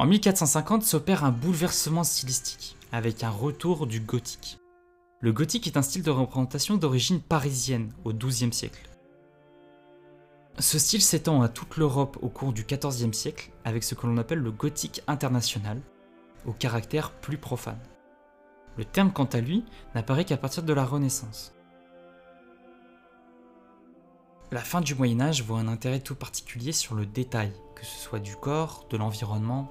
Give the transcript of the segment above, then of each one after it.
En 1450 s'opère un bouleversement stylistique, avec un retour du gothique. Le gothique est un style de représentation d'origine parisienne au XIIe siècle. Ce style s'étend à toute l'Europe au cours du XIVe siècle avec ce que l'on appelle le gothique international, au caractère plus profane. Le terme quant à lui n'apparaît qu'à partir de la Renaissance. La fin du Moyen Âge voit un intérêt tout particulier sur le détail, que ce soit du corps, de l'environnement,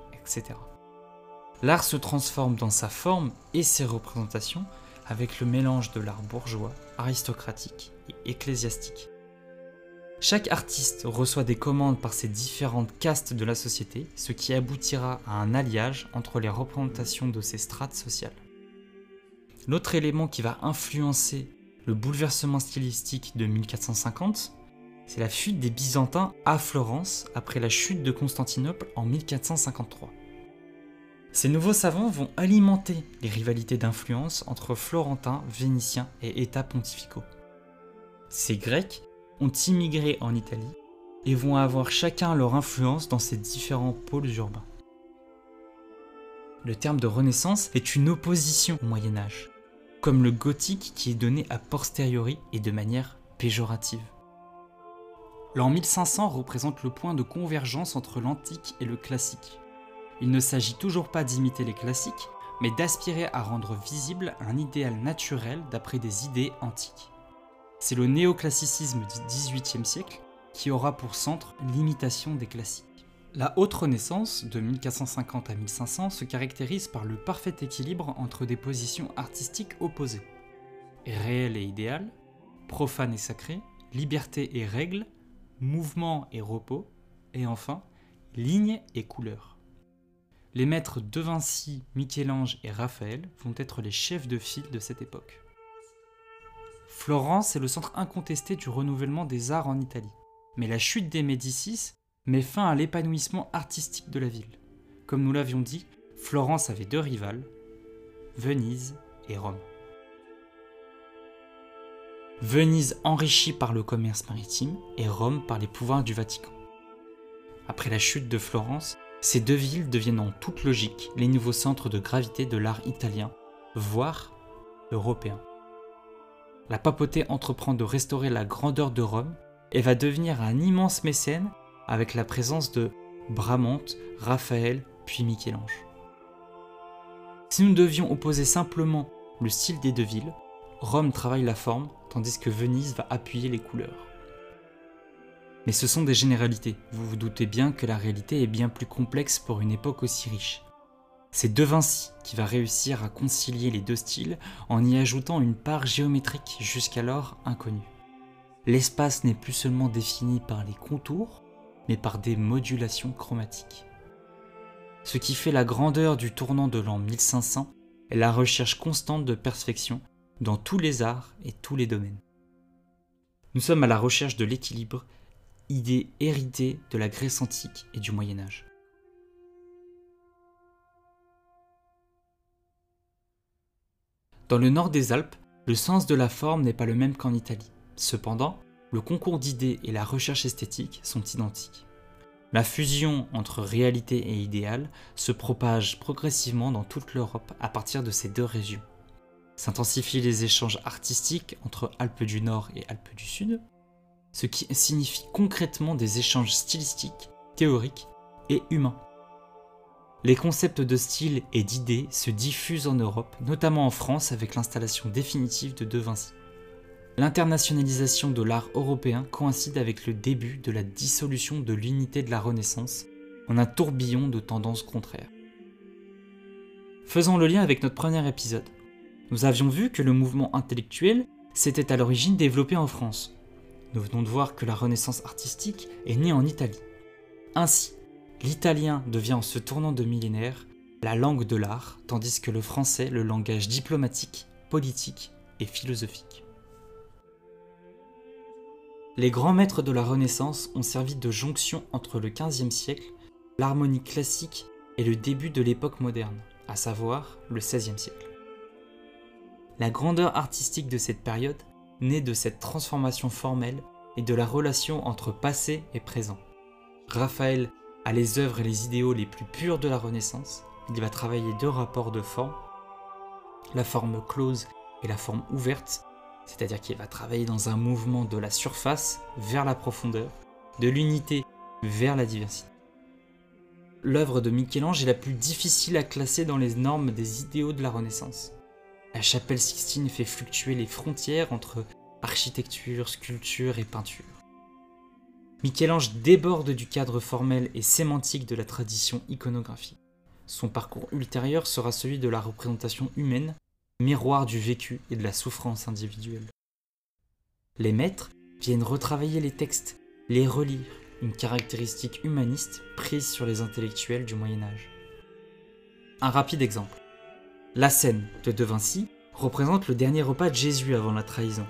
L'art se transforme dans sa forme et ses représentations avec le mélange de l'art bourgeois, aristocratique et ecclésiastique. Chaque artiste reçoit des commandes par ces différentes castes de la société, ce qui aboutira à un alliage entre les représentations de ces strates sociales. L'autre élément qui va influencer le bouleversement stylistique de 1450, c'est la fuite des Byzantins à Florence après la chute de Constantinople en 1453. Ces nouveaux savants vont alimenter les rivalités d'influence entre Florentins, Vénitiens et États pontificaux. Ces Grecs ont immigré en Italie et vont avoir chacun leur influence dans ces différents pôles urbains. Le terme de Renaissance est une opposition au Moyen Âge, comme le gothique qui est donné a posteriori et de manière péjorative. L'an 1500 représente le point de convergence entre l'antique et le classique. Il ne s'agit toujours pas d'imiter les classiques, mais d'aspirer à rendre visible un idéal naturel d'après des idées antiques. C'est le néoclassicisme du XVIIIe siècle qui aura pour centre l'imitation des classiques. La haute Renaissance, de 1450 à 1500, se caractérise par le parfait équilibre entre des positions artistiques opposées. Réel et idéal, profane et sacré, liberté et règle, mouvement et repos, et enfin, ligne et couleur. Les maîtres De Vinci, Michel-Ange et Raphaël vont être les chefs de file de cette époque. Florence est le centre incontesté du renouvellement des arts en Italie. Mais la chute des Médicis met fin à l'épanouissement artistique de la ville. Comme nous l'avions dit, Florence avait deux rivales, Venise et Rome. Venise enrichie par le commerce maritime et Rome par les pouvoirs du Vatican. Après la chute de Florence, ces deux villes deviennent en toute logique les nouveaux centres de gravité de l'art italien, voire européen la papauté entreprend de restaurer la grandeur de Rome et va devenir un immense mécène avec la présence de Bramante, Raphaël puis Michel-Ange. Si nous devions opposer simplement le style des deux villes, Rome travaille la forme tandis que Venise va appuyer les couleurs. Mais ce sont des généralités, vous vous doutez bien que la réalité est bien plus complexe pour une époque aussi riche. C'est De Vinci qui va réussir à concilier les deux styles en y ajoutant une part géométrique jusqu'alors inconnue. L'espace n'est plus seulement défini par les contours, mais par des modulations chromatiques. Ce qui fait la grandeur du tournant de l'an 1500 est la recherche constante de perfection dans tous les arts et tous les domaines. Nous sommes à la recherche de l'équilibre, idée héritée de la Grèce antique et du Moyen Âge. Dans le nord des Alpes, le sens de la forme n'est pas le même qu'en Italie. Cependant, le concours d'idées et la recherche esthétique sont identiques. La fusion entre réalité et idéal se propage progressivement dans toute l'Europe à partir de ces deux régions. S'intensifient les échanges artistiques entre Alpes du Nord et Alpes du Sud, ce qui signifie concrètement des échanges stylistiques, théoriques et humains. Les concepts de style et d'idées se diffusent en Europe, notamment en France avec l'installation définitive de De Vinci. L'internationalisation de l'art européen coïncide avec le début de la dissolution de l'unité de la Renaissance en un tourbillon de tendances contraires. Faisons le lien avec notre premier épisode. Nous avions vu que le mouvement intellectuel s'était à l'origine développé en France. Nous venons de voir que la Renaissance artistique est née en Italie. Ainsi, L'italien devient en se tournant de millénaire la langue de l'art, tandis que le français le langage diplomatique, politique et philosophique. Les grands maîtres de la Renaissance ont servi de jonction entre le XVe siècle, l'harmonie classique et le début de l'époque moderne, à savoir le XVIe siècle. La grandeur artistique de cette période naît de cette transformation formelle et de la relation entre passé et présent. Raphaël à les œuvres et les idéaux les plus purs de la Renaissance, il va travailler deux rapports de forme, la forme close et la forme ouverte, c'est-à-dire qu'il va travailler dans un mouvement de la surface vers la profondeur, de l'unité vers la diversité. L'œuvre de Michel-Ange est la plus difficile à classer dans les normes des idéaux de la Renaissance. La chapelle Sixtine fait fluctuer les frontières entre architecture, sculpture et peinture. Michel-Ange déborde du cadre formel et sémantique de la tradition iconographique. Son parcours ultérieur sera celui de la représentation humaine, miroir du vécu et de la souffrance individuelle. Les maîtres viennent retravailler les textes, les relire, une caractéristique humaniste prise sur les intellectuels du Moyen Âge. Un rapide exemple. La scène de De Vinci représente le dernier repas de Jésus avant la trahison.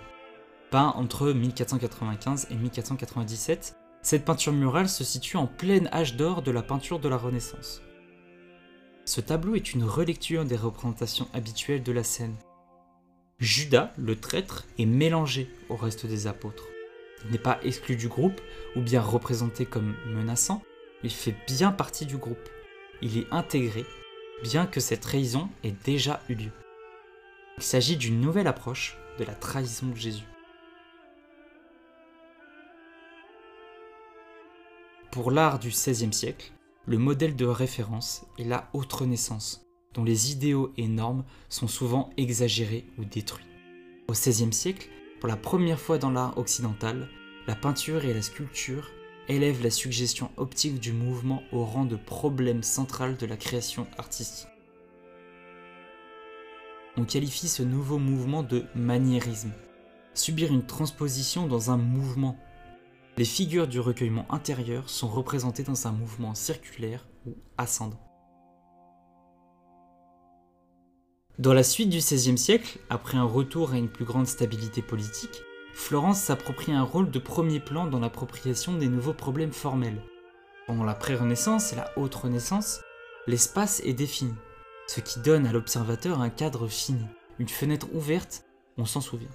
Peint entre 1495 et 1497, cette peinture murale se situe en plein âge d'or de la peinture de la Renaissance. Ce tableau est une relecture des représentations habituelles de la scène. Judas, le traître, est mélangé au reste des apôtres. Il n'est pas exclu du groupe ou bien représenté comme menaçant, il fait bien partie du groupe. Il est intégré, bien que cette trahison ait déjà eu lieu. Il s'agit d'une nouvelle approche de la trahison de Jésus. Pour l'art du XVIe siècle, le modèle de référence est la haute renaissance, dont les idéaux et normes sont souvent exagérés ou détruits. Au XVIe siècle, pour la première fois dans l'art occidental, la peinture et la sculpture élèvent la suggestion optique du mouvement au rang de problème central de la création artistique. On qualifie ce nouveau mouvement de maniérisme, subir une transposition dans un mouvement. Les figures du recueillement intérieur sont représentées dans un mouvement circulaire ou ascendant. Dans la suite du XVIe siècle, après un retour à une plus grande stabilité politique, Florence s'approprie un rôle de premier plan dans l'appropriation des nouveaux problèmes formels. Pendant la pré-Renaissance et la haute Renaissance, l'espace est défini, ce qui donne à l'observateur un cadre fini, une fenêtre ouverte, on s'en souvient.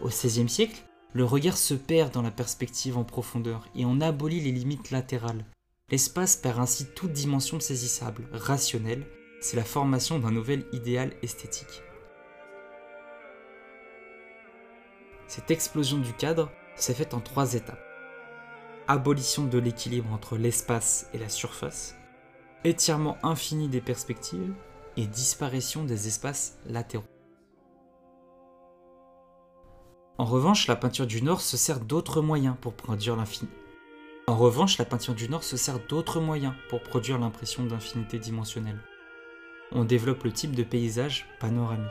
Au XVIe siècle, le regard se perd dans la perspective en profondeur et on abolit les limites latérales. L'espace perd ainsi toute dimension saisissable, rationnelle, c'est la formation d'un nouvel idéal esthétique. Cette explosion du cadre s'est faite en trois étapes. Abolition de l'équilibre entre l'espace et la surface, étirement infini des perspectives et disparition des espaces latéraux. En revanche, la peinture du Nord se sert d'autres moyens pour produire l'infini. En revanche, la peinture du Nord se sert d'autres moyens pour produire l'impression d'infinité dimensionnelle on développe le type de paysage panoramique.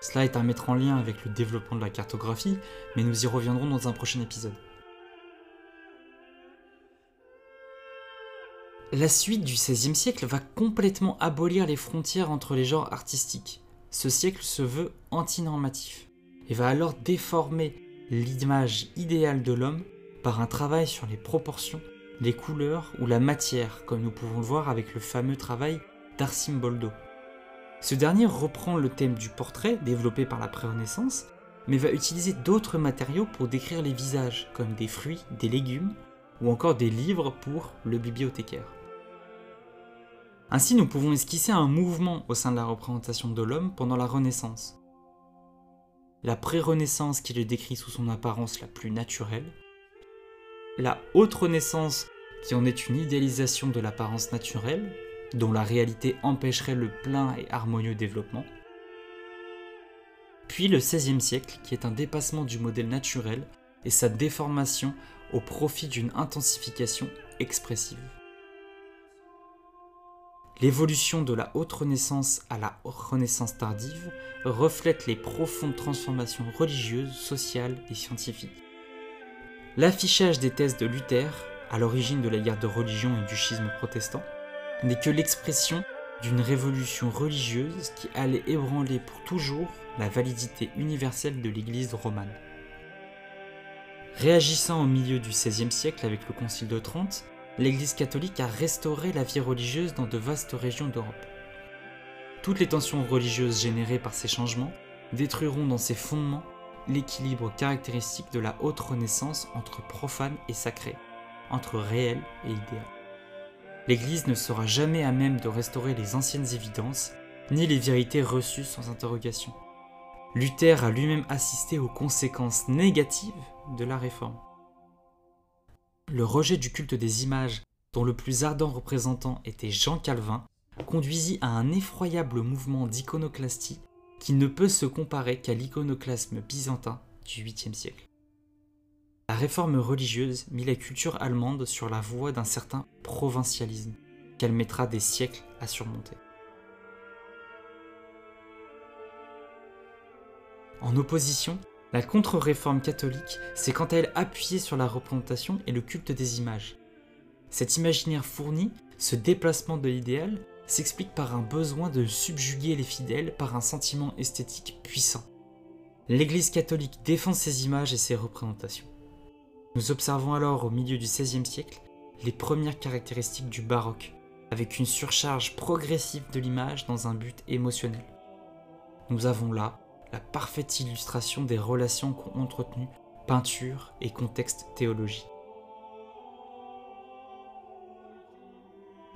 Cela est à mettre en lien avec le développement de la cartographie, mais nous y reviendrons dans un prochain épisode. La suite du XVIe siècle va complètement abolir les frontières entre les genres artistiques. Ce siècle se veut antinormatif et va alors déformer l'image idéale de l'homme par un travail sur les proportions, les couleurs ou la matière, comme nous pouvons le voir avec le fameux travail Boldo. Ce dernier reprend le thème du portrait développé par la Pré-Renaissance, mais va utiliser d'autres matériaux pour décrire les visages, comme des fruits, des légumes, ou encore des livres pour le bibliothécaire. Ainsi, nous pouvons esquisser un mouvement au sein de la représentation de l'homme pendant la Renaissance. La pré-Renaissance qui le décrit sous son apparence la plus naturelle, la haute Renaissance qui en est une idéalisation de l'apparence naturelle, dont la réalité empêcherait le plein et harmonieux développement. Puis le XVIe siècle, qui est un dépassement du modèle naturel et sa déformation au profit d'une intensification expressive. L'évolution de la haute Renaissance à la Renaissance tardive reflète les profondes transformations religieuses, sociales et scientifiques. L'affichage des thèses de Luther, à l'origine de la guerre de religion et du schisme protestant, n'est que l'expression d'une révolution religieuse qui allait ébranler pour toujours la validité universelle de l'Église romane. Réagissant au milieu du XVIe siècle avec le Concile de Trente, l'Église catholique a restauré la vie religieuse dans de vastes régions d'Europe. Toutes les tensions religieuses générées par ces changements détruiront dans ses fondements l'équilibre caractéristique de la haute renaissance entre profane et sacré, entre réel et idéal. L'Église ne sera jamais à même de restaurer les anciennes évidences, ni les vérités reçues sans interrogation. Luther a lui-même assisté aux conséquences négatives de la réforme. Le rejet du culte des images, dont le plus ardent représentant était Jean Calvin, conduisit à un effroyable mouvement d'iconoclastie qui ne peut se comparer qu'à l'iconoclasme byzantin du 8e siècle. La réforme religieuse mit la culture allemande sur la voie d'un certain provincialisme qu'elle mettra des siècles à surmonter. En opposition, la contre-réforme catholique s'est quant à elle appuyée sur la représentation et le culte des images. Cet imaginaire fourni, ce déplacement de l'idéal, s'explique par un besoin de subjuguer les fidèles par un sentiment esthétique puissant. L'Église catholique défend ces images et ces représentations. Nous observons alors au milieu du XVIe siècle les premières caractéristiques du baroque, avec une surcharge progressive de l'image dans un but émotionnel. Nous avons là la parfaite illustration des relations qu'ont entretenues peinture et contexte théologie.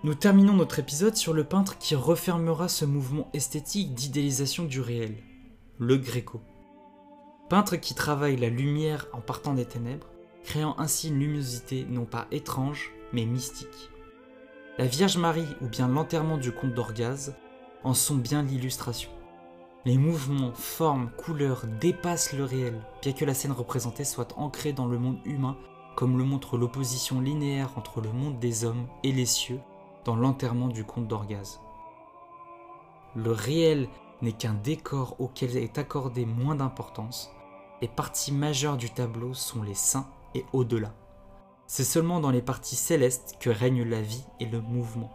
Nous terminons notre épisode sur le peintre qui refermera ce mouvement esthétique d'idéalisation du réel, le Gréco. Peintre qui travaille la lumière en partant des ténèbres, créant ainsi une luminosité non pas étrange, mais mystique. La Vierge Marie ou bien l'enterrement du comte d'Orgaz en sont bien l'illustration. Les mouvements, formes, couleurs dépassent le réel, bien que la scène représentée soit ancrée dans le monde humain, comme le montre l'opposition linéaire entre le monde des hommes et les cieux dans l'enterrement du comte d'Orgaz. Le réel n'est qu'un décor auquel est accordé moins d'importance, et parties majeures du tableau sont les saints et au-delà. C'est seulement dans les parties célestes que règne la vie et le mouvement.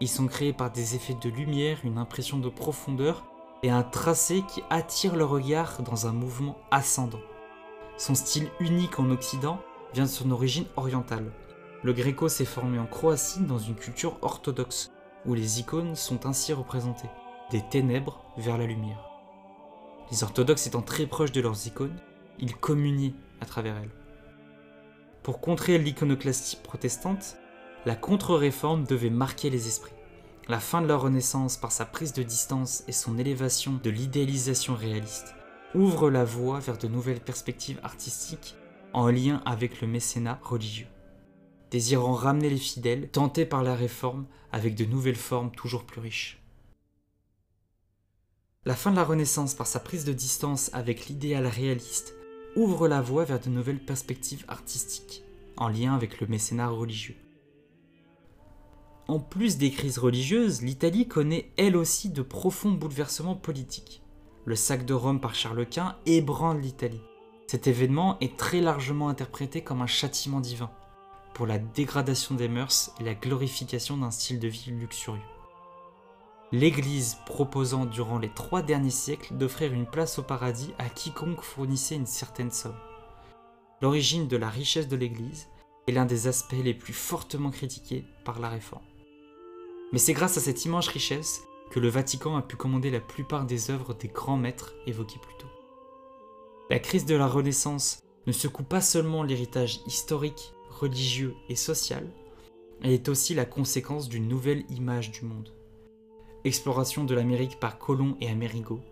Ils sont créés par des effets de lumière, une impression de profondeur et un tracé qui attire le regard dans un mouvement ascendant. Son style unique en Occident vient de son origine orientale. Le gréco s'est formé en Croatie dans une culture orthodoxe, où les icônes sont ainsi représentées, des ténèbres vers la lumière. Les orthodoxes étant très proches de leurs icônes, ils communiaient à travers elles. Pour contrer l'iconoclastie protestante, la contre-réforme devait marquer les esprits. La fin de la Renaissance, par sa prise de distance et son élévation de l'idéalisation réaliste, ouvre la voie vers de nouvelles perspectives artistiques en lien avec le mécénat religieux. Désirant ramener les fidèles, tentés par la réforme avec de nouvelles formes toujours plus riches. La fin de la Renaissance, par sa prise de distance avec l'idéal réaliste, ouvre la voie vers de nouvelles perspectives artistiques, en lien avec le mécénat religieux. En plus des crises religieuses, l'Italie connaît elle aussi de profonds bouleversements politiques. Le sac de Rome par Charles Quint ébranle l'Italie. Cet événement est très largement interprété comme un châtiment divin, pour la dégradation des mœurs et la glorification d'un style de vie luxurieux. L'Église proposant durant les trois derniers siècles d'offrir une place au paradis à quiconque fournissait une certaine somme. L'origine de la richesse de l'Église est l'un des aspects les plus fortement critiqués par la Réforme. Mais c'est grâce à cette immense richesse que le Vatican a pu commander la plupart des œuvres des grands maîtres évoqués plus tôt. La crise de la Renaissance ne secoue pas seulement l'héritage historique, religieux et social, elle est aussi la conséquence d'une nouvelle image du monde. Exploration de l'Amérique par Colomb et Amerigo,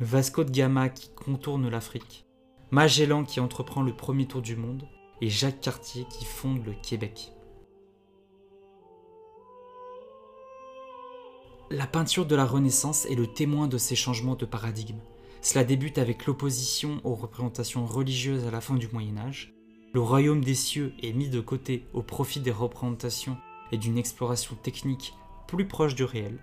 Vasco de Gama qui contourne l'Afrique, Magellan qui entreprend le premier tour du monde, et Jacques Cartier qui fonde le Québec. La peinture de la Renaissance est le témoin de ces changements de paradigme. Cela débute avec l'opposition aux représentations religieuses à la fin du Moyen Âge. Le royaume des cieux est mis de côté au profit des représentations et d'une exploration technique plus proche du réel.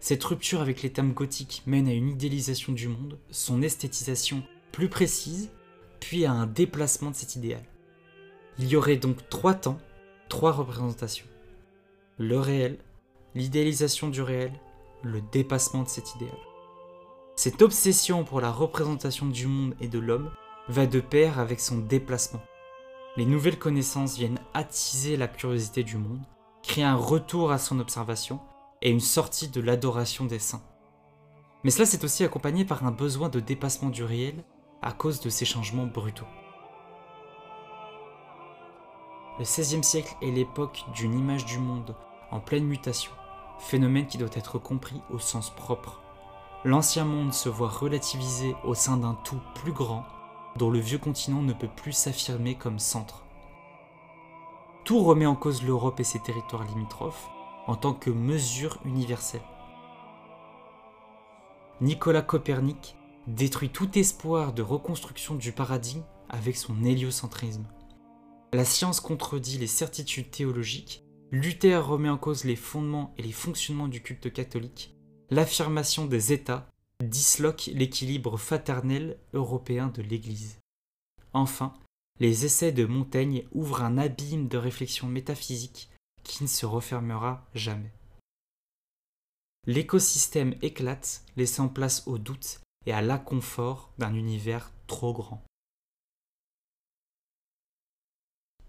Cette rupture avec les thèmes gothiques mène à une idéalisation du monde, son esthétisation plus précise, puis à un déplacement de cet idéal. Il y aurait donc trois temps, trois représentations. Le réel, l'idéalisation du réel, le dépassement de cet idéal. Cette obsession pour la représentation du monde et de l'homme va de pair avec son déplacement. Les nouvelles connaissances viennent attiser la curiosité du monde, créer un retour à son observation et une sortie de l'adoration des saints. Mais cela s'est aussi accompagné par un besoin de dépassement du réel à cause de ces changements brutaux. Le XVIe siècle est l'époque d'une image du monde en pleine mutation, phénomène qui doit être compris au sens propre. L'ancien monde se voit relativisé au sein d'un tout plus grand, dont le vieux continent ne peut plus s'affirmer comme centre. Tout remet en cause l'Europe et ses territoires limitrophes en tant que mesure universelle. Nicolas Copernic détruit tout espoir de reconstruction du paradigme avec son héliocentrisme. La science contredit les certitudes théologiques, Luther remet en cause les fondements et les fonctionnements du culte catholique, l'affirmation des États disloque l'équilibre fraternel européen de l'Église. Enfin, les essais de Montaigne ouvrent un abîme de réflexion métaphysique qui ne se refermera jamais. L'écosystème éclate, laissant place au doute et à l'inconfort d'un univers trop grand.